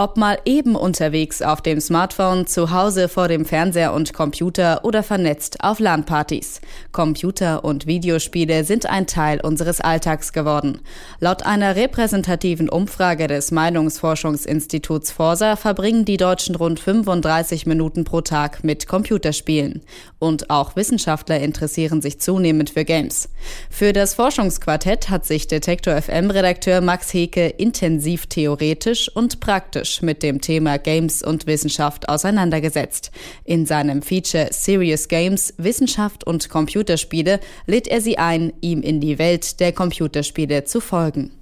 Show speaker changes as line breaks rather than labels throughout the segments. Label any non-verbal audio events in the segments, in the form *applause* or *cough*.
Ob mal eben unterwegs auf dem Smartphone, zu Hause vor dem Fernseher und Computer oder vernetzt auf LAN-Partys. Computer- und Videospiele sind ein Teil unseres Alltags geworden. Laut einer repräsentativen Umfrage des Meinungsforschungsinstituts Forsa verbringen die Deutschen rund 35 Minuten pro Tag mit Computerspielen. Und auch Wissenschaftler interessieren sich zunehmend für Games. Für das Forschungsquartett hat sich Detektor FM-Redakteur Max Heke intensiv theoretisch und praktisch kritisch mit dem Thema Games und Wissenschaft auseinandergesetzt. In seinem Feature Serious Games, Wissenschaft und Computerspiele lädt er sie ein, ihm in die Welt der Computerspiele zu folgen.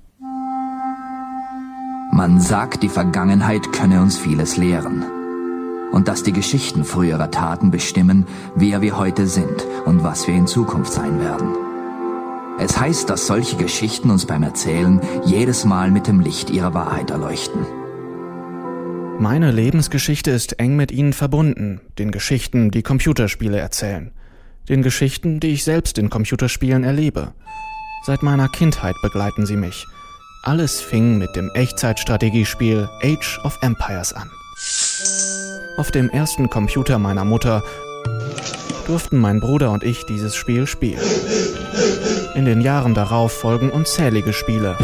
Man sagt, die Vergangenheit könne uns vieles lehren. Und dass die Geschichten früherer Taten bestimmen, wer wir heute sind und was wir in Zukunft sein werden. Es heißt, dass solche Geschichten uns beim Erzählen jedes Mal mit dem Licht ihrer Wahrheit erleuchten.
Meine Lebensgeschichte ist eng mit ihnen verbunden, den Geschichten, die Computerspiele erzählen, den Geschichten, die ich selbst in Computerspielen erlebe. Seit meiner Kindheit begleiten sie mich. Alles fing mit dem Echtzeitstrategiespiel Age of Empires an. Auf dem ersten Computer meiner Mutter durften mein Bruder und ich dieses Spiel spielen. In den Jahren darauf folgen unzählige Spiele,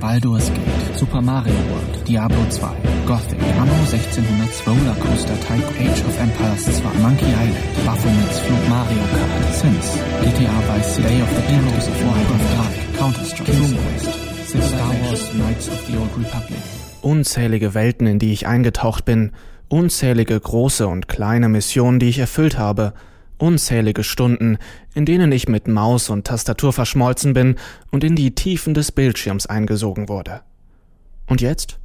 Baldur's Gate, Super Mario World, Diablo 2, Gothic, Anno 1600 Rollercoaster Type, Age of Empires 2, Monkey Island, Baphomets Flug, Mario Kart, Sims, GTA Vice City, Day of the Heroes of Warcraft 3, Counter-Strike, Doom Quest, Star Wars Knights of the Old Republic.
Unzählige Welten, in die ich eingetaucht bin, unzählige große und kleine Missionen, die ich erfüllt habe – Unzählige Stunden, in denen ich mit Maus und Tastatur verschmolzen bin und in die Tiefen des Bildschirms eingesogen wurde. Und jetzt?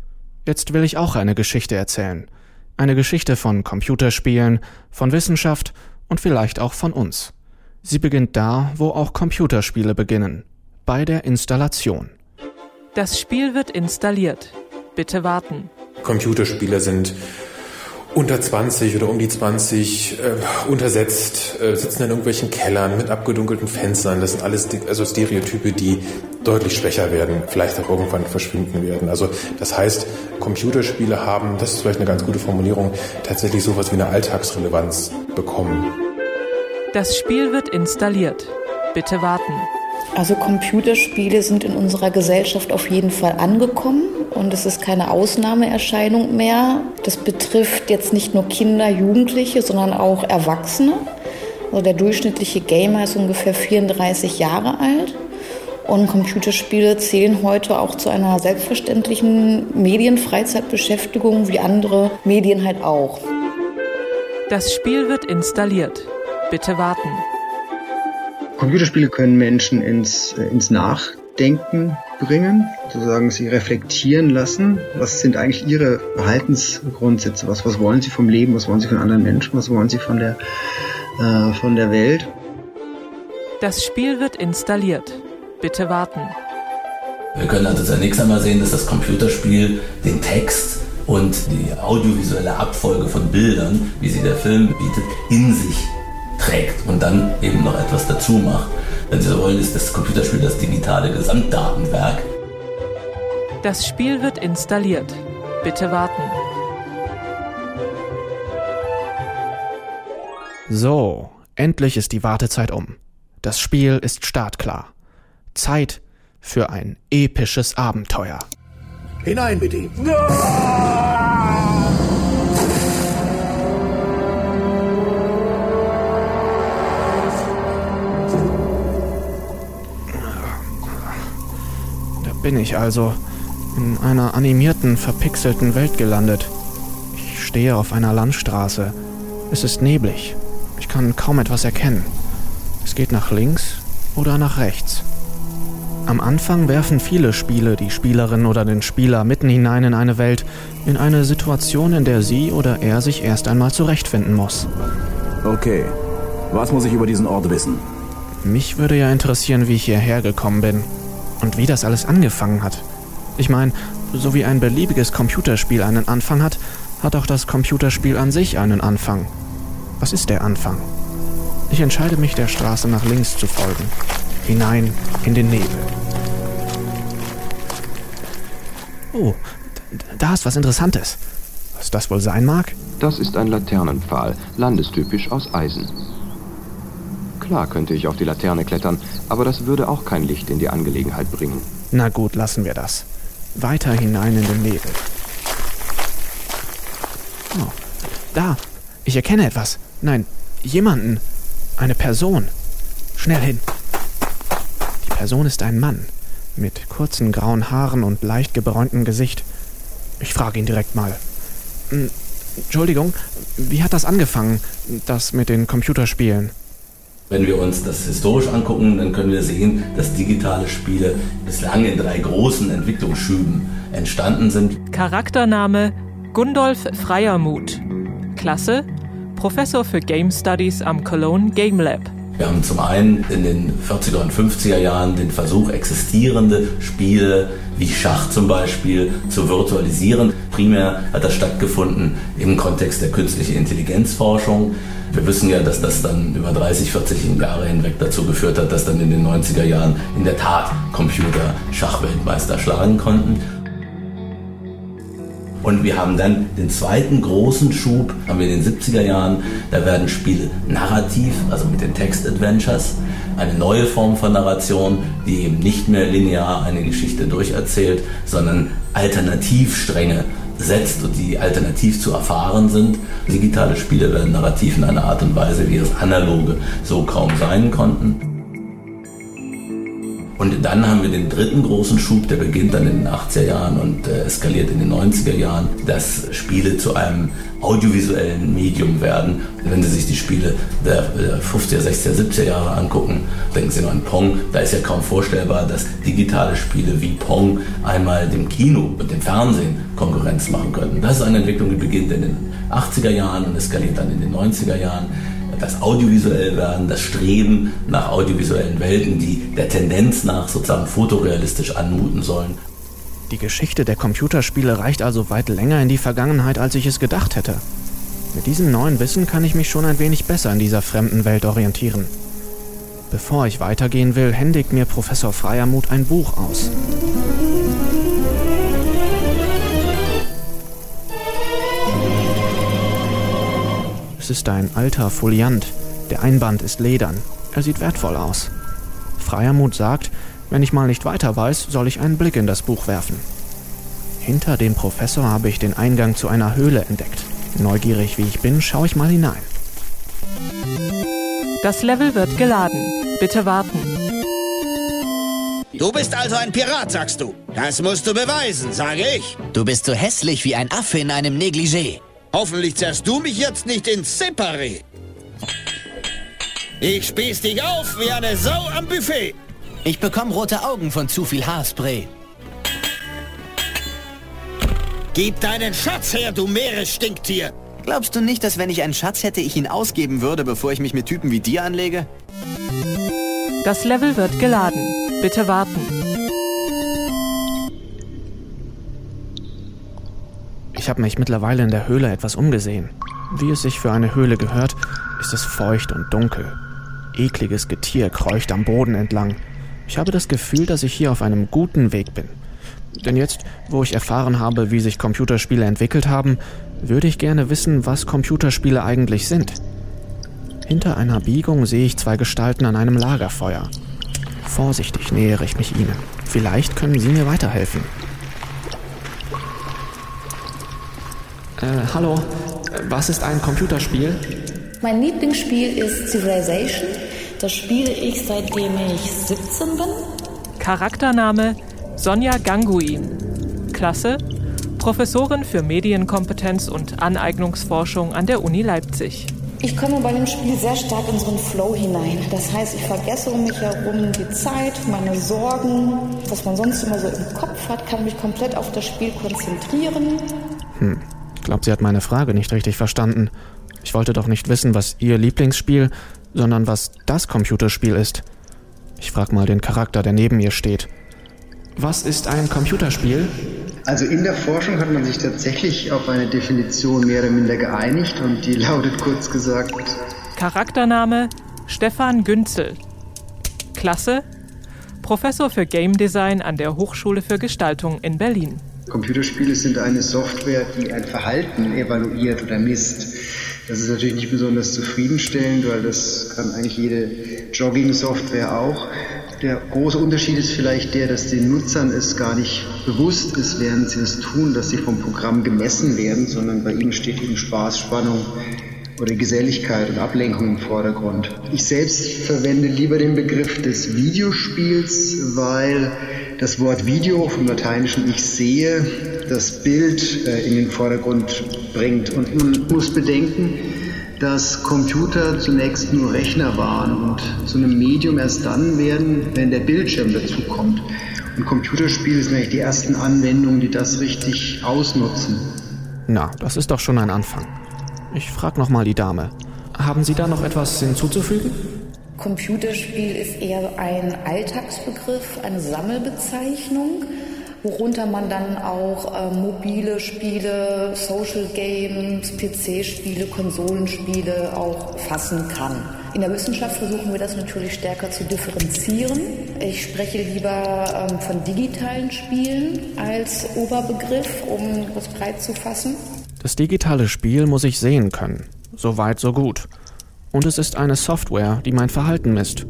Jetzt will ich auch eine Geschichte erzählen. Eine Geschichte von Computerspielen, von Wissenschaft und vielleicht auch von uns. Sie beginnt da, wo auch Computerspiele beginnen. Bei der Installation.
Das Spiel wird installiert. Bitte warten.
Computerspiele sind unter 20 oder um die 20 äh, untersetzt, äh, sitzen in irgendwelchen Kellern mit abgedunkelten Fenstern. Das sind alles also Stereotype, die deutlich schwächer werden, vielleicht auch irgendwann verschwinden werden. Also das heißt, Computerspiele haben, das ist vielleicht eine ganz gute Formulierung, tatsächlich sowas wie eine Alltagsrelevanz bekommen.
Das Spiel wird installiert. Bitte warten.
Also Computerspiele sind in unserer Gesellschaft auf jeden Fall angekommen und es ist keine Ausnahmeerscheinung mehr. Das betrifft jetzt nicht nur Kinder, Jugendliche, sondern auch Erwachsene. Also der durchschnittliche Gamer ist ungefähr 34 Jahre alt. Und Computerspiele zählen heute auch zu einer selbstverständlichen Medienfreizeitbeschäftigung wie andere Medien halt auch.
Das Spiel wird installiert. Bitte warten.
Computerspiele können Menschen ins, äh, ins Nachdenken bringen, sozusagen sie reflektieren lassen. Was sind eigentlich ihre Verhaltensgrundsätze? Was, was wollen sie vom Leben? Was wollen sie von anderen Menschen? Was wollen sie von der, äh, von der Welt?
Das Spiel wird installiert. Bitte warten.
Wir können also zunächst einmal sehen, dass das Computerspiel den Text und die audiovisuelle Abfolge von Bildern, wie sie der Film bietet, in sich trägt und dann eben noch etwas dazu macht. Wenn Sie so wollen, ist das Computerspiel das digitale Gesamtdatenwerk.
Das Spiel wird installiert. Bitte warten.
So, endlich ist die Wartezeit um. Das Spiel ist startklar. Zeit für ein episches Abenteuer.
Hinein mit ihm!
Bin ich also in einer animierten, verpixelten Welt gelandet. Ich stehe auf einer Landstraße. Es ist neblig. Ich kann kaum etwas erkennen. Es geht nach links oder nach rechts. Am Anfang werfen viele Spiele die Spielerin oder den Spieler mitten hinein in eine Welt, in eine Situation, in der sie oder er sich erst einmal zurechtfinden muss.
Okay, was muss ich über diesen Ort wissen?
Mich würde ja interessieren, wie ich hierher gekommen bin und wie das alles angefangen hat. Ich meine, so wie ein beliebiges Computerspiel einen Anfang hat, hat auch das Computerspiel an sich einen Anfang. Was ist der Anfang? Ich entscheide mich, der Straße nach links zu folgen, hinein in den Nebel. Oh, da ist was Interessantes. Was das wohl sein mag?
Das ist ein Laternenpfahl, landestypisch aus Eisen. Klar könnte ich auf die Laterne klettern, aber das würde auch kein Licht in die Angelegenheit bringen.
Na gut, lassen wir das. Weiter hinein in den Nebel. Oh, da. Ich erkenne etwas. Nein, jemanden. Eine Person. Schnell hin. Die Person ist ein Mann. Mit kurzen grauen Haaren und leicht gebräuntem Gesicht. Ich frage ihn direkt mal. Hm, Entschuldigung, wie hat das angefangen, das mit den Computerspielen?
Wenn wir uns das historisch angucken, dann können wir sehen, dass digitale Spiele bislang in drei großen Entwicklungsschüben entstanden sind.
Charaktername Gundolf Freiermuth. Klasse Professor für Game Studies am Cologne Game Lab.
Wir haben zum einen in den 40er und 50er Jahren den Versuch, existierende Spiele wie Schach zum Beispiel zu virtualisieren. Primär hat das stattgefunden im Kontext der künstlichen Intelligenzforschung. Wir wissen ja, dass das dann über 30, 40 Jahre hinweg dazu geführt hat, dass dann in den 90er Jahren in der Tat Computer Schachweltmeister schlagen konnten. Und wir haben dann den zweiten großen Schub, haben wir in den 70er Jahren, da werden Spiele narrativ, also mit den Text-Adventures, eine neue Form von Narration, die eben nicht mehr linear eine Geschichte durcherzählt, sondern Alternativstränge setzt und die alternativ zu erfahren sind. Digitale Spiele werden narrativ in einer Art und Weise, wie es analoge so kaum sein konnten. Und dann haben wir den dritten großen Schub, der beginnt dann in den 80er Jahren und äh, eskaliert in den 90er Jahren, dass Spiele zu einem audiovisuellen Medium werden. Wenn Sie sich die Spiele der 50er, 60er, 70er Jahre angucken, denken Sie nur an Pong, da ist ja kaum vorstellbar, dass digitale Spiele wie Pong einmal dem Kino und dem Fernsehen Konkurrenz machen könnten. Das ist eine Entwicklung, die beginnt in den 80er Jahren und eskaliert dann in den 90er Jahren das audiovisuell werden, das Streben nach audiovisuellen Welten, die der Tendenz nach sozusagen fotorealistisch anmuten sollen.
Die Geschichte der Computerspiele reicht also weit länger in die Vergangenheit, als ich es gedacht hätte. Mit diesem neuen Wissen kann ich mich schon ein wenig besser in dieser fremden Welt orientieren. Bevor ich weitergehen will, händigt mir Professor Freiermuth ein Buch aus. Es ist ein alter Foliant. Der Einband ist ledern. Er sieht wertvoll aus. Freiermuth sagt, wenn ich mal nicht weiter weiß, soll ich einen Blick in das Buch werfen. Hinter dem Professor habe ich den Eingang zu einer Höhle entdeckt. Neugierig wie ich bin, schaue ich mal hinein.
Das Level wird geladen. Bitte warten.
Du bist also ein Pirat, sagst du. Das musst du beweisen, sage ich.
Du bist so hässlich wie ein Affe in einem Negligé.
Hoffentlich zerrst du mich jetzt nicht ins Separé. Ich spieß dich auf wie eine Sau am Buffet.
Ich bekomme rote Augen von zu viel Haarspray.
Gib deinen Schatz her, du Meeresstinktier.
Glaubst du nicht, dass wenn ich einen Schatz hätte, ich ihn ausgeben würde, bevor ich mich mit Typen wie dir anlege?
Das Level wird geladen. Bitte warten.
Ich habe mich mittlerweile in der Höhle etwas umgesehen. Wie es sich für eine Höhle gehört, ist es feucht und dunkel. Ekliges Getier kreucht am Boden entlang. Ich habe das Gefühl, dass ich hier auf einem guten Weg bin. Denn jetzt, wo ich erfahren habe, wie sich Computerspiele entwickelt haben, würde ich gerne wissen, was Computerspiele eigentlich sind. Hinter einer Biegung sehe ich zwei Gestalten an einem Lagerfeuer. Vorsichtig nähere ich mich ihnen. Vielleicht können sie mir weiterhelfen. Äh, hallo, was ist ein Computerspiel?
Mein Lieblingsspiel ist Civilization. Das spiele ich seitdem ich 17 bin.
Charaktername Sonja Ganguin. Klasse Professorin für Medienkompetenz und Aneignungsforschung an der Uni Leipzig.
Ich komme bei dem Spiel sehr stark in so einen Flow hinein. Das heißt, ich vergesse um mich herum die Zeit, meine Sorgen, was man sonst immer so im Kopf hat, kann mich komplett auf das Spiel konzentrieren.
Hm, glaube, sie hat meine Frage nicht richtig verstanden. Ich wollte doch nicht wissen, was ihr Lieblingsspiel, sondern was das Computerspiel ist. Ich frage mal den Charakter, der neben ihr steht. Was ist ein Computerspiel?
Also in der Forschung hat man sich tatsächlich auf eine Definition mehr oder minder geeinigt und die lautet kurz gesagt
Charaktername Stefan Günzel. Klasse Professor für Game Design an der Hochschule für Gestaltung in Berlin.
Computerspiele sind eine Software, die ein Verhalten evaluiert oder misst. Das ist natürlich nicht besonders zufriedenstellend, weil das kann eigentlich jede Jogging-Software auch. Der große Unterschied ist vielleicht der, dass den Nutzern es gar nicht bewusst ist, während sie es tun, dass sie vom Programm gemessen werden, sondern bei ihnen steht eben Spaß, Spannung, oder Geselligkeit und Ablenkung im Vordergrund. Ich selbst verwende lieber den Begriff des Videospiels, weil das Wort Video vom lateinischen Ich sehe das Bild äh, in den Vordergrund bringt. Und man muss bedenken, dass Computer zunächst nur Rechner waren und zu einem Medium erst dann werden, wenn der Bildschirm dazukommt. Und Computerspiele sind eigentlich die ersten Anwendungen, die das richtig ausnutzen.
Na, das ist doch schon ein Anfang. Ich frage nochmal die Dame. Haben Sie da noch etwas hinzuzufügen?
Computerspiel ist eher ein Alltagsbegriff, eine Sammelbezeichnung, worunter man dann auch äh, mobile Spiele, Social Games, PC-Spiele, Konsolenspiele auch fassen kann. In der Wissenschaft versuchen wir das natürlich stärker zu differenzieren. Ich spreche lieber ähm, von digitalen Spielen als Oberbegriff, um das breit zu fassen.
Das digitale Spiel muss ich sehen können. So weit, so gut. Und es ist eine Software, die mein Verhalten misst.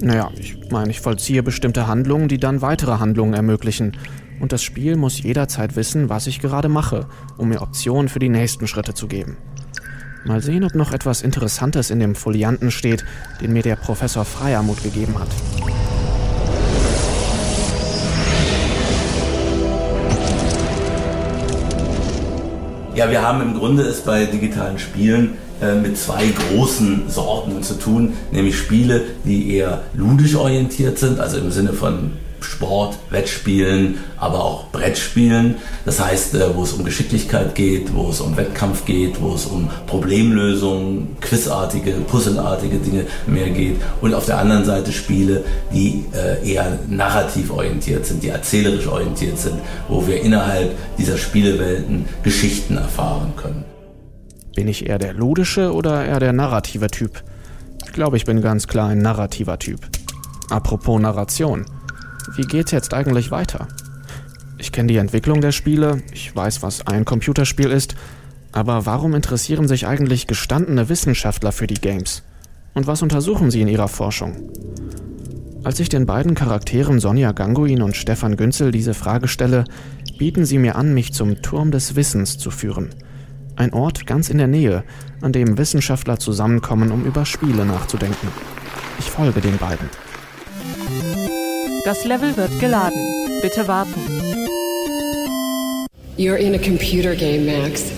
Naja, ich meine, ich vollziehe bestimmte Handlungen, die dann weitere Handlungen ermöglichen. Und das Spiel muss jederzeit wissen, was ich gerade mache, um mir Optionen für die nächsten Schritte zu geben. Mal sehen, ob noch etwas Interessantes in dem Folianten steht, den mir der Professor Freiermut gegeben hat.
Ja, wir haben im Grunde es bei digitalen Spielen äh, mit zwei großen Sorten zu tun, nämlich Spiele, die eher ludisch orientiert sind, also im Sinne von Sport, Wettspielen, aber auch Brettspielen. Das heißt, äh, wo es um Geschicklichkeit geht, wo es um Wettkampf geht, wo es um Problemlösungen, quizartige, puzzelartige Dinge mehr geht. Und auf der anderen Seite Spiele, die äh, eher narrativ orientiert sind, die erzählerisch orientiert sind, wo wir innerhalb dieser Spielewelten Geschichten erfahren können.
Bin ich eher der ludische oder eher der narrative Typ? Ich glaube, ich bin ganz klar ein narrativer Typ. Apropos Narration. Wie geht's jetzt eigentlich weiter? Ich kenne die Entwicklung der Spiele, ich weiß, was ein Computerspiel ist, aber warum interessieren sich eigentlich gestandene Wissenschaftler für die Games? Und was untersuchen sie in ihrer Forschung? Als ich den beiden Charakteren Sonja Ganguin und Stefan Günzel diese Frage stelle, bieten sie mir an, mich zum Turm des Wissens zu führen. Ein Ort ganz in der Nähe, an dem Wissenschaftler zusammenkommen, um über Spiele nachzudenken. Ich folge den beiden.
Das Level wird geladen. Bitte warten.
You're in a computer game, Max.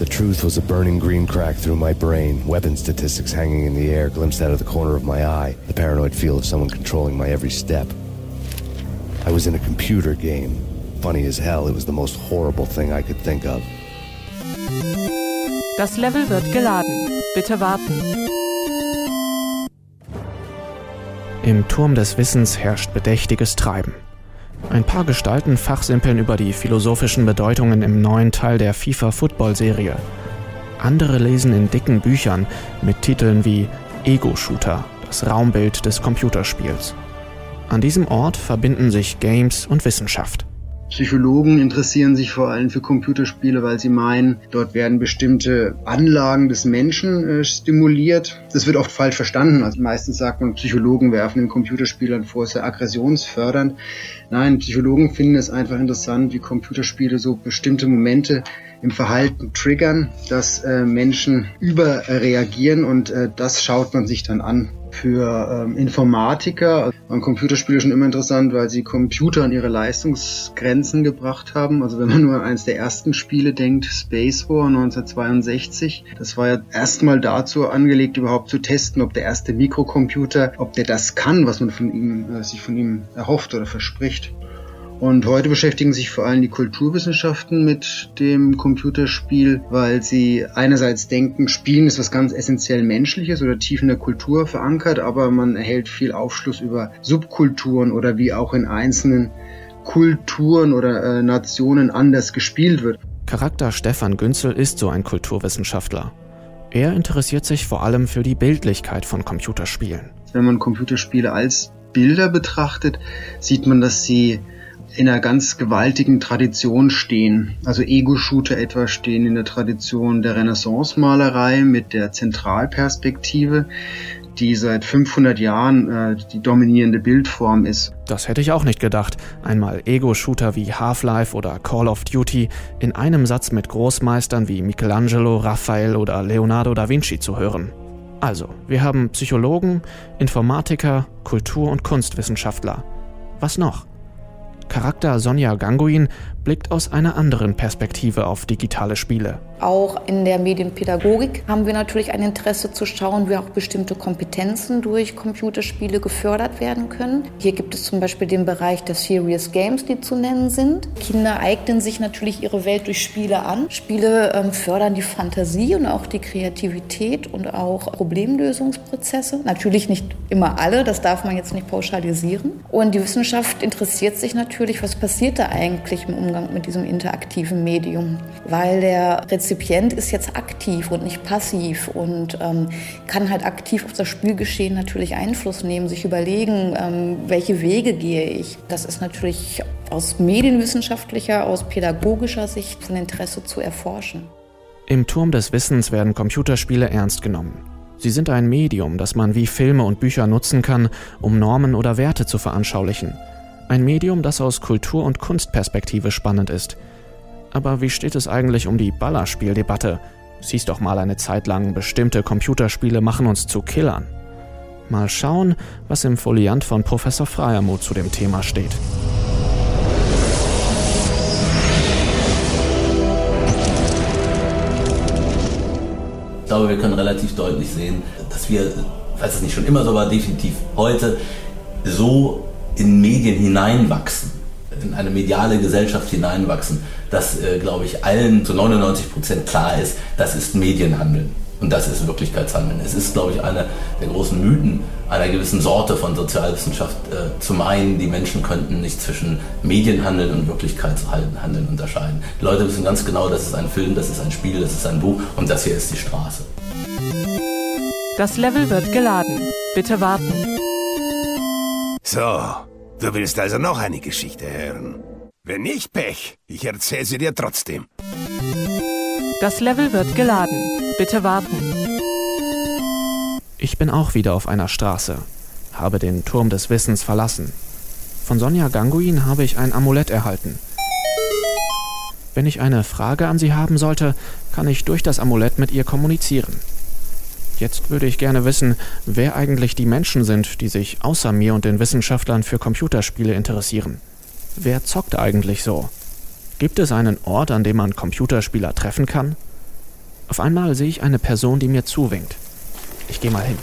The truth was a burning green crack through my brain, weapon statistics hanging in the air, glimpsed out of the corner of my eye, the paranoid feel of someone controlling my every step. I was in a computer game. Funny as hell, it was the most horrible thing I could think of.
Das Level wird geladen. Bitte warten.
Im Turm des Wissens herrscht bedächtiges Treiben. Ein paar Gestalten fachsimpeln über die philosophischen Bedeutungen im neuen Teil der FIFA-Football-Serie. Andere lesen in dicken Büchern mit Titeln wie Ego-Shooter, das Raumbild des Computerspiels. An diesem Ort verbinden sich Games und Wissenschaft.
Psychologen interessieren sich vor allem für Computerspiele, weil sie meinen, dort werden bestimmte Anlagen des Menschen äh, stimuliert. Das wird oft falsch verstanden. Also meistens sagt man, Psychologen werfen den Computerspielern vor, es sei aggressionsfördernd. Nein, Psychologen finden es einfach interessant, wie Computerspiele so bestimmte Momente im Verhalten triggern, dass äh, Menschen überreagieren und äh, das schaut man sich dann an für ähm, Informatiker. Waren Computerspiele schon immer interessant, weil sie Computer an ihre Leistungsgrenzen gebracht haben. Also wenn man nur an eines der ersten Spiele denkt, Space War 1962, das war ja erstmal dazu angelegt, überhaupt zu testen, ob der erste Mikrocomputer, ob der das kann, was man von ihm, äh, sich von ihm erhofft oder verspricht. Und heute beschäftigen sich vor allem die Kulturwissenschaften mit dem Computerspiel, weil sie einerseits denken, Spielen ist was ganz essentiell Menschliches oder tief in der Kultur verankert, aber man erhält viel Aufschluss über Subkulturen oder wie auch in einzelnen Kulturen oder äh, Nationen anders gespielt wird.
Charakter Stefan Günzel ist so ein Kulturwissenschaftler. Er interessiert sich vor allem für die Bildlichkeit von Computerspielen.
Wenn man Computerspiele als Bilder betrachtet, sieht man, dass sie in einer ganz gewaltigen Tradition stehen. Also Ego-Shooter etwa stehen in der Tradition der Renaissance-Malerei mit der Zentralperspektive, die seit 500 Jahren äh, die dominierende Bildform ist.
Das hätte ich auch nicht gedacht, einmal Ego-Shooter wie Half-Life oder Call of Duty in einem Satz mit Großmeistern wie Michelangelo, Raphael oder Leonardo da Vinci zu hören. Also, wir haben Psychologen, Informatiker, Kultur- und Kunstwissenschaftler. Was noch? Charakter Sonja Ganguin blickt aus einer anderen Perspektive auf digitale Spiele.
Auch in der Medienpädagogik haben wir natürlich ein Interesse zu schauen, wie auch bestimmte Kompetenzen durch Computerspiele gefördert werden können. Hier gibt es zum Beispiel den Bereich der Serious Games, die zu nennen sind. Kinder eignen sich natürlich ihre Welt durch Spiele an. Spiele ähm, fördern die Fantasie und auch die Kreativität und auch Problemlösungsprozesse. Natürlich nicht immer alle, das darf man jetzt nicht pauschalisieren. Und die Wissenschaft interessiert sich natürlich, was passiert da eigentlich im Umgang mit diesem interaktiven Medium, weil der Rezipient ist jetzt aktiv und nicht passiv und ähm, kann halt aktiv auf das Spielgeschehen natürlich Einfluss nehmen, sich überlegen, ähm, welche Wege gehe ich. Das ist natürlich aus medienwissenschaftlicher, aus pädagogischer Sicht von Interesse zu erforschen.
Im Turm des Wissens werden Computerspiele ernst genommen. Sie sind ein Medium, das man wie Filme und Bücher nutzen kann, um Normen oder Werte zu veranschaulichen. Ein Medium, das aus Kultur- und Kunstperspektive spannend ist – aber wie steht es eigentlich um die Ballerspieldebatte? Hieß doch mal eine Zeit lang, bestimmte Computerspiele machen uns zu Killern. Mal schauen, was im Foliant von Professor Freiermuth zu dem Thema steht.
Ich glaube, wir können relativ deutlich sehen, dass wir, falls es nicht schon immer so war, definitiv heute so in Medien hineinwachsen in eine mediale Gesellschaft hineinwachsen, dass, äh, glaube ich, allen zu 99 Prozent klar ist, das ist Medienhandeln. Und das ist Wirklichkeitshandeln. Es ist, glaube ich, einer der großen Mythen einer gewissen Sorte von Sozialwissenschaft äh, zu meinen, die Menschen könnten nicht zwischen Medienhandeln und Wirklichkeitshandeln unterscheiden. Die Leute wissen ganz genau, das ist ein Film, das ist ein Spiel, das ist ein Buch und das hier ist die Straße.
Das Level wird geladen. Bitte warten.
So, Du willst also noch eine Geschichte hören? Wenn nicht, Pech. Ich erzähle sie dir trotzdem.
Das Level wird geladen. Bitte warten.
Ich bin auch wieder auf einer Straße, habe den Turm des Wissens verlassen. Von Sonja Ganguin habe ich ein Amulett erhalten. Wenn ich eine Frage an sie haben sollte, kann ich durch das Amulett mit ihr kommunizieren. Jetzt würde ich gerne wissen, wer eigentlich die Menschen sind, die sich außer mir und den Wissenschaftlern für Computerspiele interessieren. Wer zockt eigentlich so? Gibt es einen Ort, an dem man Computerspieler treffen kann? Auf einmal sehe ich eine Person, die mir zuwinkt. Ich gehe mal hin.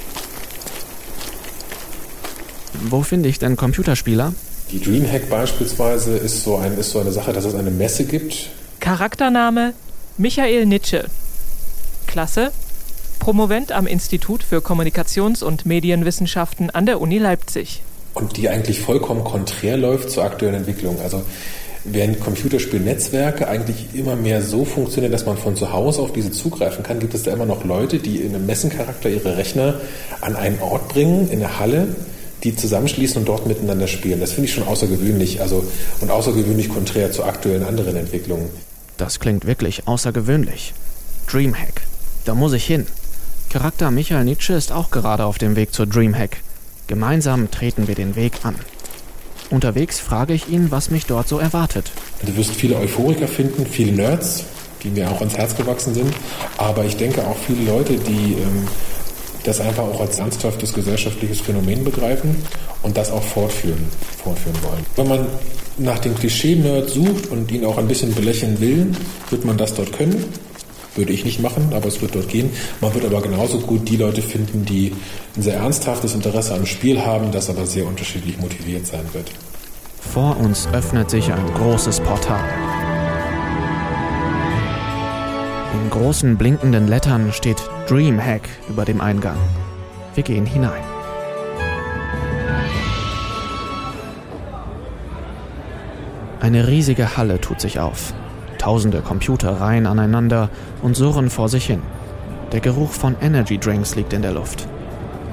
Wo finde ich denn Computerspieler?
Die Dreamhack beispielsweise ist so, ein, ist so eine Sache, dass es eine Messe gibt.
Charaktername Michael Nitsche. Klasse Promovent am Institut für Kommunikations- und Medienwissenschaften an der Uni Leipzig.
Und die eigentlich vollkommen konträr läuft zur aktuellen Entwicklung. Also während Computerspielnetzwerke eigentlich immer mehr so funktionieren, dass man von zu Hause auf diese zugreifen kann, gibt es da immer noch Leute, die in einem Messencharakter ihre Rechner an einen Ort bringen, in eine Halle, die zusammenschließen und dort miteinander spielen. Das finde ich schon außergewöhnlich, also und außergewöhnlich konträr zu aktuellen anderen Entwicklungen.
Das klingt wirklich außergewöhnlich. Dreamhack. Da muss ich hin. Charakter Michael Nietzsche ist auch gerade auf dem Weg zur Dreamhack. Gemeinsam treten wir den Weg an. Unterwegs frage ich ihn, was mich dort so erwartet.
Du wirst viele Euphoriker finden, viele Nerds, die mir auch ans Herz gewachsen sind, aber ich denke auch viele Leute, die ähm, das einfach auch als ernsthaftes gesellschaftliches Phänomen begreifen und das auch fortführen, fortführen wollen. Wenn man nach dem Klischee-Nerd sucht und ihn auch ein bisschen belächeln will, wird man das dort können. Würde ich nicht machen, aber es wird dort gehen. Man wird aber genauso gut die Leute finden, die ein sehr ernsthaftes Interesse am Spiel haben, das aber sehr unterschiedlich motiviert sein wird.
Vor uns öffnet sich ein großes Portal. In großen blinkenden Lettern steht Dreamhack über dem Eingang. Wir gehen hinein. Eine riesige Halle tut sich auf. Tausende Computer reihen aneinander und surren vor sich hin. Der Geruch von Energy Drinks liegt in der Luft.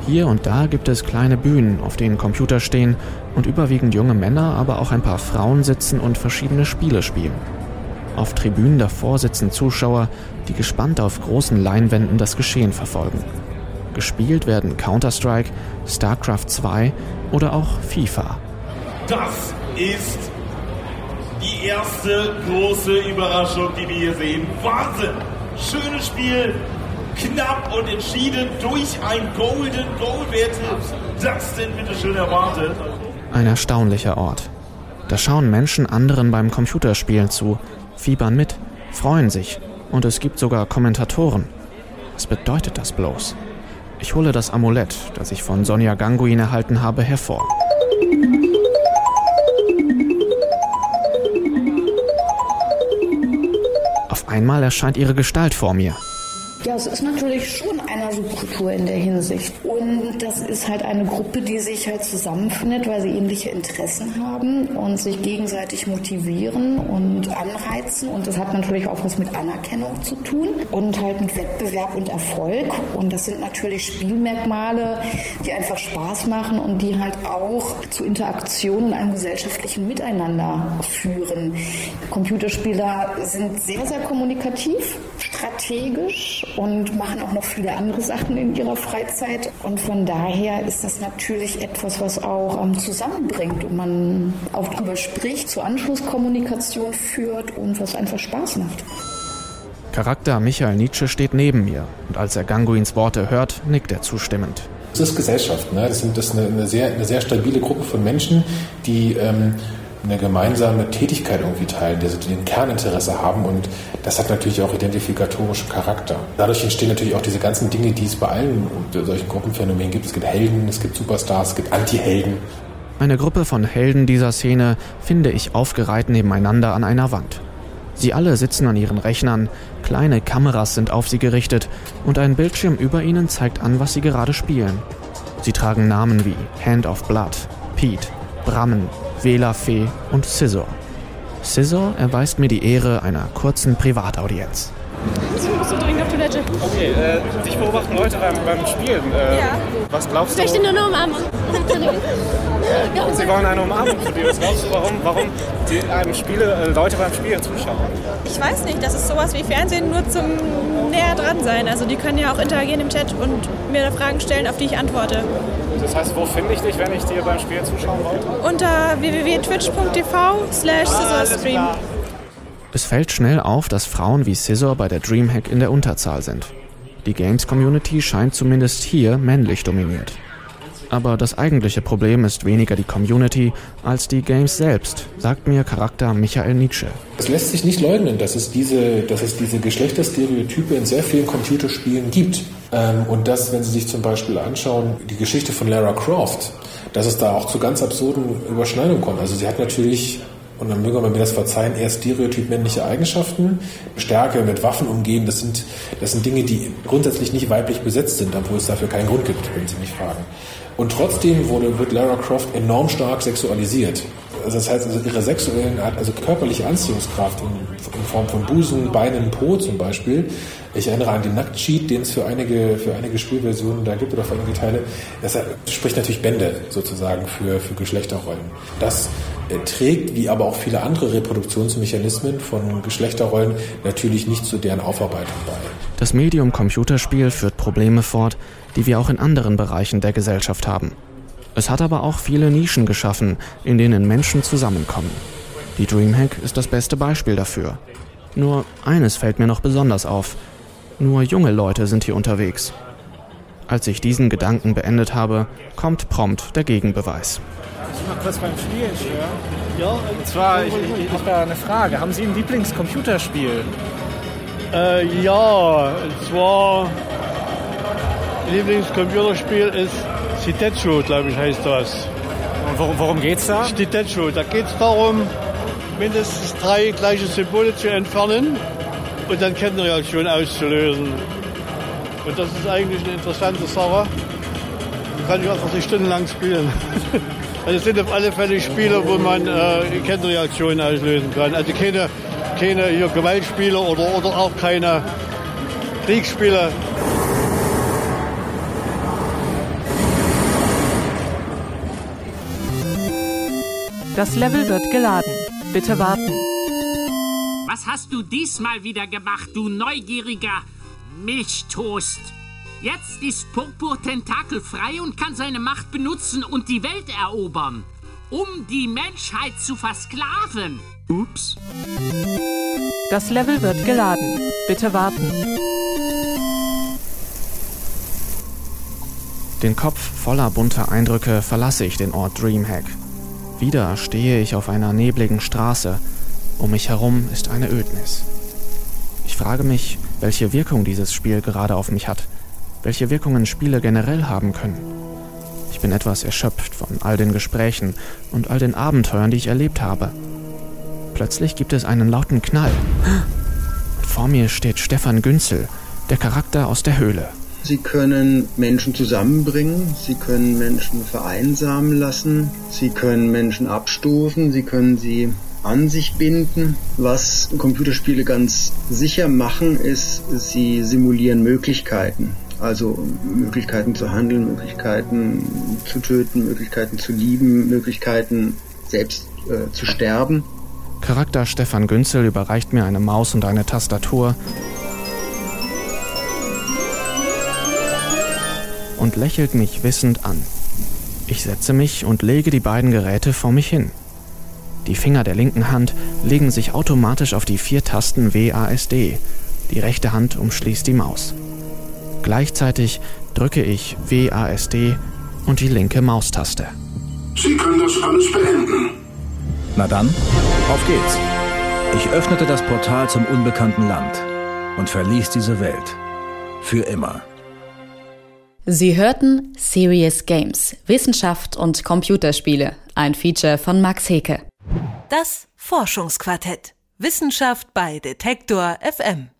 Hier und da gibt es kleine Bühnen, auf denen Computer stehen und überwiegend junge Männer, aber auch ein paar Frauen sitzen und verschiedene Spiele spielen. Auf Tribünen davor sitzen Zuschauer, die gespannt auf großen Leinwänden das Geschehen verfolgen. Gespielt werden Counter-Strike, StarCraft 2 oder auch FIFA.
Das ist die erste große Überraschung, die wir hier sehen. Wahnsinn! Schönes Spiel, knapp und entschieden durch ein Golden Goal. Wer hätte das denn bitte schön erwartet?
Ein erstaunlicher Ort. Da schauen Menschen anderen beim Computerspielen zu, fiebern mit, freuen sich und es gibt sogar Kommentatoren. Was bedeutet das bloß? Ich hole das Amulett, das ich von Sonja Ganguin erhalten habe, hervor. Einmal erscheint ihre Gestalt vor mir.
Ja, es ist natürlich schon eine Subkultur in der Hinsicht. Und das ist halt eine Gruppe, die sich halt zusammenfindet, weil sie ähnliche Interessen haben und sich gegenseitig motivieren und anreizen. Und das hat natürlich auch was mit Anerkennung zu tun und halt mit Wettbewerb und Erfolg. Und das sind natürlich Spielmerkmale, die einfach Spaß machen und die halt auch zu Interaktion und einem gesellschaftlichen Miteinander führen. Computerspieler sind sehr, sehr kommunikativ, strategisch und machen auch noch viele andere Sachen in ihrer Freizeit. Und von daher ist das natürlich etwas, was auch ähm, zusammenbringt und man auch darüber spricht, zur Anschlusskommunikation führt und was einfach Spaß macht.
Charakter Michael Nietzsche steht neben mir und als er Ganguins Worte hört, nickt er zustimmend.
Das ist Gesellschaft. Ne? Das, sind, das ist eine, eine, sehr, eine sehr stabile Gruppe von Menschen, die ähm, eine gemeinsame Tätigkeit irgendwie teilen, die ein Kerninteresse haben und das hat natürlich auch identifikatorischen Charakter. Dadurch entstehen natürlich auch diese ganzen Dinge, die es bei allen solchen Gruppenphänomenen gibt. Es gibt Helden, es gibt Superstars, es gibt Anti-Helden.
Eine Gruppe von Helden dieser Szene finde ich aufgereiht nebeneinander an einer Wand. Sie alle sitzen an ihren Rechnern, kleine Kameras sind auf sie gerichtet und ein Bildschirm über ihnen zeigt an, was sie gerade spielen. Sie tragen Namen wie Hand of Blood, Pete, Brammen, Wählerfee und Scissor. Scissor erweist mir die Ehre einer kurzen Privataudienz.
Ich muss so dringend auf Toilette.
Okay, äh, dich beobachten Leute beim, beim Spielen. Äh,
ja.
Was glaubst
du? Ich möchte nur eine Umarmung. *laughs*
Sie wollen eine Umarmung von dir. Was glaubst du, warum, warum die einem Spiele, äh, Leute beim Spielen zuschauen?
Ich weiß nicht, das ist sowas wie Fernsehen, nur zum näher dran sein. Also die können ja auch interagieren im Chat und mir da Fragen stellen, auf die ich antworte.
Das heißt, wo finde ich dich, wenn ich dir beim Spiel zuschauen wollte?
Unter www.twitch.tv slash scissorstream.
Es fällt schnell auf, dass Frauen wie Scissor bei der Dreamhack in der Unterzahl sind. Die Games-Community scheint zumindest hier männlich dominiert. Aber das eigentliche Problem ist weniger die Community als die Games selbst, sagt mir Charakter Michael Nietzsche.
Es lässt sich nicht leugnen, dass es diese, dass es diese Geschlechterstereotype in sehr vielen Computerspielen gibt. Ähm, und dass, wenn Sie sich zum Beispiel anschauen, die Geschichte von Lara Croft, dass es da auch zu ganz absurden Überschneidungen kommt. Also sie hat natürlich und dann möge man mir das verzeihen, eher stereotyp männliche Eigenschaften, Stärke mit Waffen umgehen, das sind, das sind Dinge, die grundsätzlich nicht weiblich besetzt sind, obwohl es dafür keinen Grund gibt, wenn Sie mich fragen. Und trotzdem wurde, wird Lara Croft enorm stark sexualisiert. Also das heißt, also ihre sexuellen, also körperliche Anziehungskraft in, in, Form von Busen, Beinen, Po zum Beispiel. Ich erinnere an den Nacktcheat, den es für einige, für einige Spielversionen da gibt oder für einige Teile. Das spricht natürlich Bände sozusagen für, für Geschlechterrollen. Das trägt, wie aber auch viele andere Reproduktionsmechanismen von Geschlechterrollen, natürlich nicht zu deren Aufarbeitung bei.
Das Medium Computerspiel führt Probleme fort, die wir auch in anderen Bereichen der Gesellschaft haben. Es hat aber auch viele Nischen geschaffen, in denen Menschen zusammenkommen. Die Dreamhack ist das beste Beispiel dafür. Nur eines fällt mir noch besonders auf. Nur junge Leute sind hier unterwegs. Als ich diesen Gedanken beendet habe, kommt prompt der Gegenbeweis.
Ich mal kurz beim Spielen stören. Ja, und zwar, ich, ich, ich habe eine Frage. Haben Sie ein Lieblingscomputerspiel?
Äh, ja, und zwar Lieblingscomputerspiel ist Citetsu, glaube ich, heißt das.
Und worum, worum geht's da?
Citetsu. Da geht es darum, mindestens drei gleiche Symbole zu entfernen und dann Kettenreaktion auszulösen. Und das ist eigentlich eine interessante Sache. Die kann ich einfach stundenlang spielen. *laughs* Also es sind auf alle Fälle Spiele, wo man äh, Kettenreaktionen auslösen kann. Also keine, keine hier Gewaltspiele oder, oder auch keine Kriegsspiele.
Das Level wird geladen. Bitte warten.
Was hast du diesmal wieder gemacht, du neugieriger Milchtoast? Jetzt ist Purpur tentakelfrei und kann seine Macht benutzen und die Welt erobern, um die Menschheit zu versklaven. Ups.
Das Level wird geladen. Bitte warten.
Den Kopf voller bunter Eindrücke verlasse ich den Ort Dreamhack. Wieder stehe ich auf einer nebligen Straße. Um mich herum ist eine Ödnis. Ich frage mich, welche Wirkung dieses Spiel gerade auf mich hat, welche Wirkungen Spiele generell haben können. Ich bin etwas erschöpft von all den Gesprächen und all den Abenteuern, die ich erlebt habe. Plötzlich gibt es einen lauten Knall. Und vor mir steht Stefan Günzel, der Charakter aus der Höhle.
Sie können Menschen zusammenbringen, sie können Menschen vereinsamen lassen, sie können Menschen abstoßen, sie können sie an sich binden. Was Computerspiele ganz sicher machen, ist, sie simulieren Möglichkeiten. Also Möglichkeiten zu handeln, Möglichkeiten zu töten, Möglichkeiten zu lieben, Möglichkeiten selbst äh, zu sterben.
Charakter Stefan Günzel überreicht mir eine Maus und eine Tastatur und lächelt mich wissend an. Ich setze mich und lege die beiden Geräte vor mich hin. Die Finger der linken Hand legen sich automatisch auf die vier Tasten WASD. Die rechte Hand umschließt die Maus. Gleichzeitig drücke ich WASD und die linke Maustaste.
Sie können das alles beenden.
Na dann, auf geht's. Ich öffnete das Portal zum unbekannten Land und verließ diese Welt. Für immer.
Sie hörten Serious Games, Wissenschaft und Computerspiele, ein Feature von Max Heke.
Das Forschungsquartett. Wissenschaft bei Detektor FM.